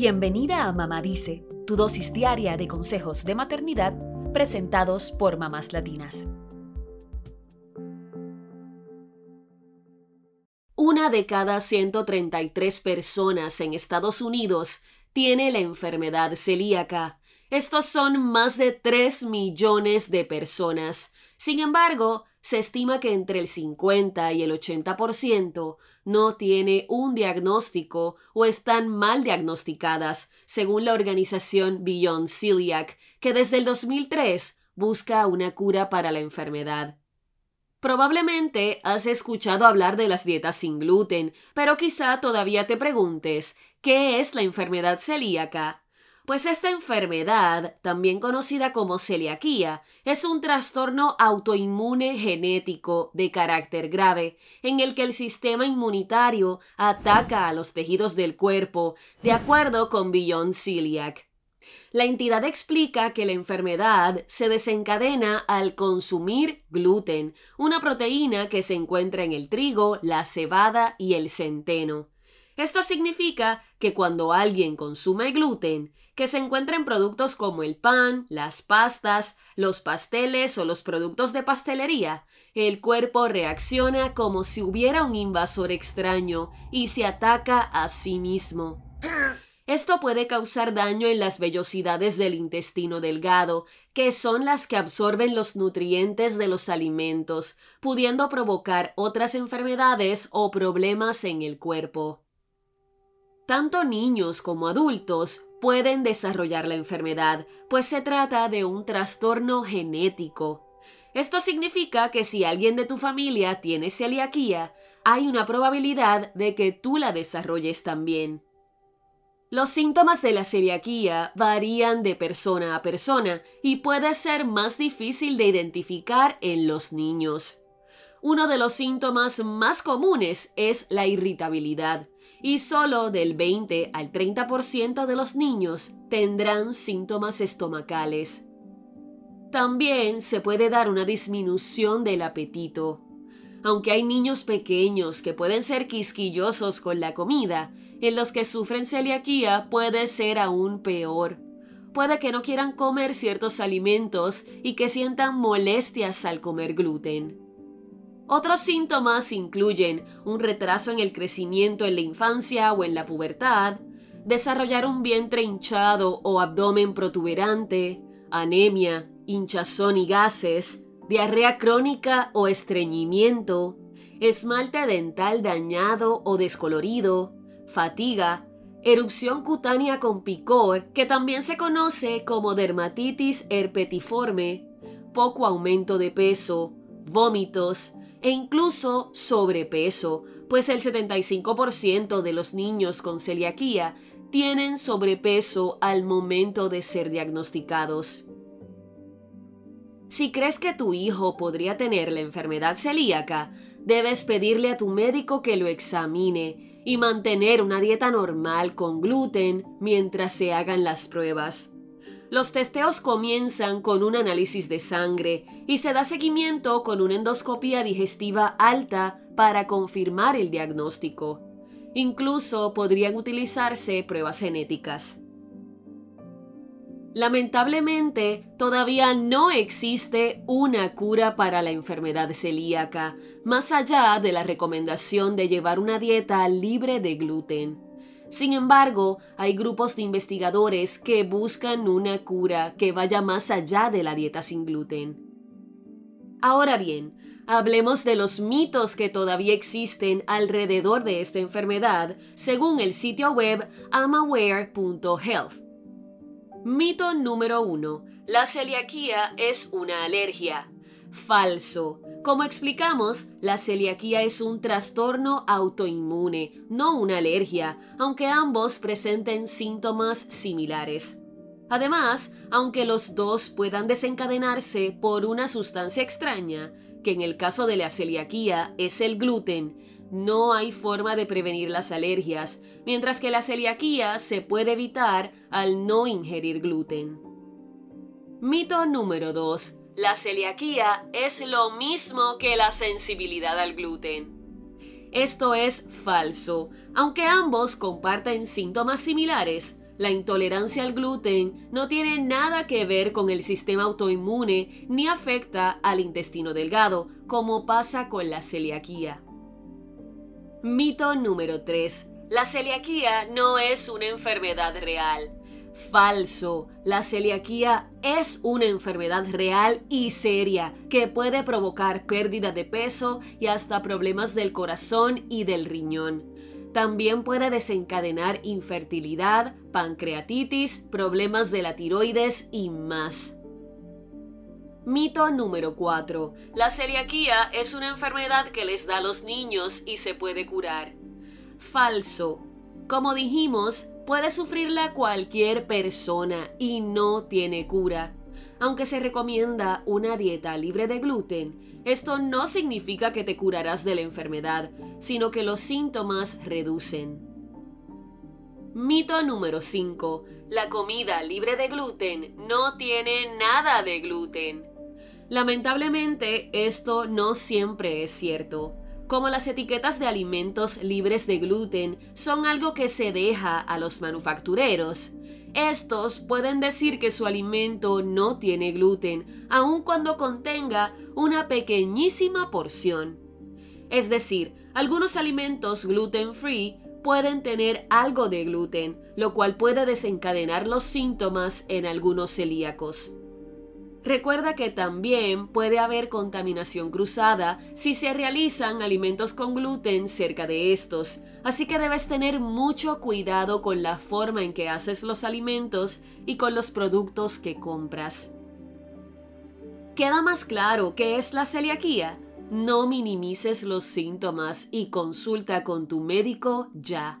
Bienvenida a Mamá Dice, tu dosis diaria de consejos de maternidad presentados por mamás latinas. Una de cada 133 personas en Estados Unidos tiene la enfermedad celíaca. Estos son más de 3 millones de personas. Sin embargo, se estima que entre el 50 y el 80% no tiene un diagnóstico o están mal diagnosticadas, según la organización Beyond Celiac, que desde el 2003 busca una cura para la enfermedad. Probablemente has escuchado hablar de las dietas sin gluten, pero quizá todavía te preguntes, ¿qué es la enfermedad celíaca? Pues esta enfermedad, también conocida como celiaquía, es un trastorno autoinmune genético de carácter grave, en el que el sistema inmunitario ataca a los tejidos del cuerpo, de acuerdo con Beyond Celiac. La entidad explica que la enfermedad se desencadena al consumir gluten, una proteína que se encuentra en el trigo, la cebada y el centeno. Esto significa que cuando alguien consume gluten, que se encuentra en productos como el pan, las pastas, los pasteles o los productos de pastelería, el cuerpo reacciona como si hubiera un invasor extraño y se ataca a sí mismo. Esto puede causar daño en las vellosidades del intestino delgado, que son las que absorben los nutrientes de los alimentos, pudiendo provocar otras enfermedades o problemas en el cuerpo. Tanto niños como adultos pueden desarrollar la enfermedad, pues se trata de un trastorno genético. Esto significa que si alguien de tu familia tiene celiaquía, hay una probabilidad de que tú la desarrolles también. Los síntomas de la celiaquía varían de persona a persona y puede ser más difícil de identificar en los niños. Uno de los síntomas más comunes es la irritabilidad y solo del 20 al 30% de los niños tendrán síntomas estomacales. También se puede dar una disminución del apetito. Aunque hay niños pequeños que pueden ser quisquillosos con la comida, en los que sufren celiaquía puede ser aún peor. Puede que no quieran comer ciertos alimentos y que sientan molestias al comer gluten. Otros síntomas incluyen un retraso en el crecimiento en la infancia o en la pubertad, desarrollar un vientre hinchado o abdomen protuberante, anemia, hinchazón y gases, diarrea crónica o estreñimiento, esmalte dental dañado o descolorido, fatiga, erupción cutánea con picor, que también se conoce como dermatitis herpetiforme, poco aumento de peso, vómitos, e incluso sobrepeso, pues el 75% de los niños con celiaquía tienen sobrepeso al momento de ser diagnosticados. Si crees que tu hijo podría tener la enfermedad celíaca, debes pedirle a tu médico que lo examine y mantener una dieta normal con gluten mientras se hagan las pruebas. Los testeos comienzan con un análisis de sangre y se da seguimiento con una endoscopía digestiva alta para confirmar el diagnóstico. Incluso podrían utilizarse pruebas genéticas. Lamentablemente, todavía no existe una cura para la enfermedad celíaca, más allá de la recomendación de llevar una dieta libre de gluten. Sin embargo, hay grupos de investigadores que buscan una cura que vaya más allá de la dieta sin gluten. Ahora bien, hablemos de los mitos que todavía existen alrededor de esta enfermedad, según el sitio web amaware.health. Mito número 1. La celiaquía es una alergia. Falso. Como explicamos, la celiaquía es un trastorno autoinmune, no una alergia, aunque ambos presenten síntomas similares. Además, aunque los dos puedan desencadenarse por una sustancia extraña, que en el caso de la celiaquía es el gluten, no hay forma de prevenir las alergias, mientras que la celiaquía se puede evitar al no ingerir gluten. Mito número 2. La celiaquía es lo mismo que la sensibilidad al gluten. Esto es falso. Aunque ambos comparten síntomas similares, La intolerancia al gluten no tiene nada que ver con el sistema autoinmune ni afecta al intestino delgado, como pasa con la celiaquía. Mito número 3. La celiaquía no es una enfermedad real. Falso. La celiaquía es una enfermedad real y seria que puede provocar pérdida de peso y hasta problemas del corazón y del riñón. También puede desencadenar infertilidad, pancreatitis, problemas de la tiroides y más. Mito número 4. La celiaquía es una enfermedad que les da a los niños y se puede curar. Falso. Como dijimos, puede sufrirla cualquier persona y no tiene cura. Aunque se recomienda una dieta libre de gluten, esto no significa que te curarás de la enfermedad, sino que los síntomas reducen. Mito número 5. La comida libre de gluten no tiene nada de gluten. Lamentablemente, esto no siempre es cierto. Como las etiquetas de alimentos libres de gluten son algo que se deja a los manufactureros, estos pueden decir que su alimento no tiene gluten, aun cuando contenga una pequeñísima porción. Es decir, algunos alimentos gluten free pueden tener algo de gluten, lo cual puede desencadenar los síntomas en algunos celíacos. Recuerda que también puede haber contaminación cruzada si se realizan alimentos con gluten cerca de estos, así que debes tener mucho cuidado con la forma en que haces los alimentos y con los productos que compras. ¿Queda más claro qué es la celiaquía? No minimices los síntomas y consulta con tu médico ya.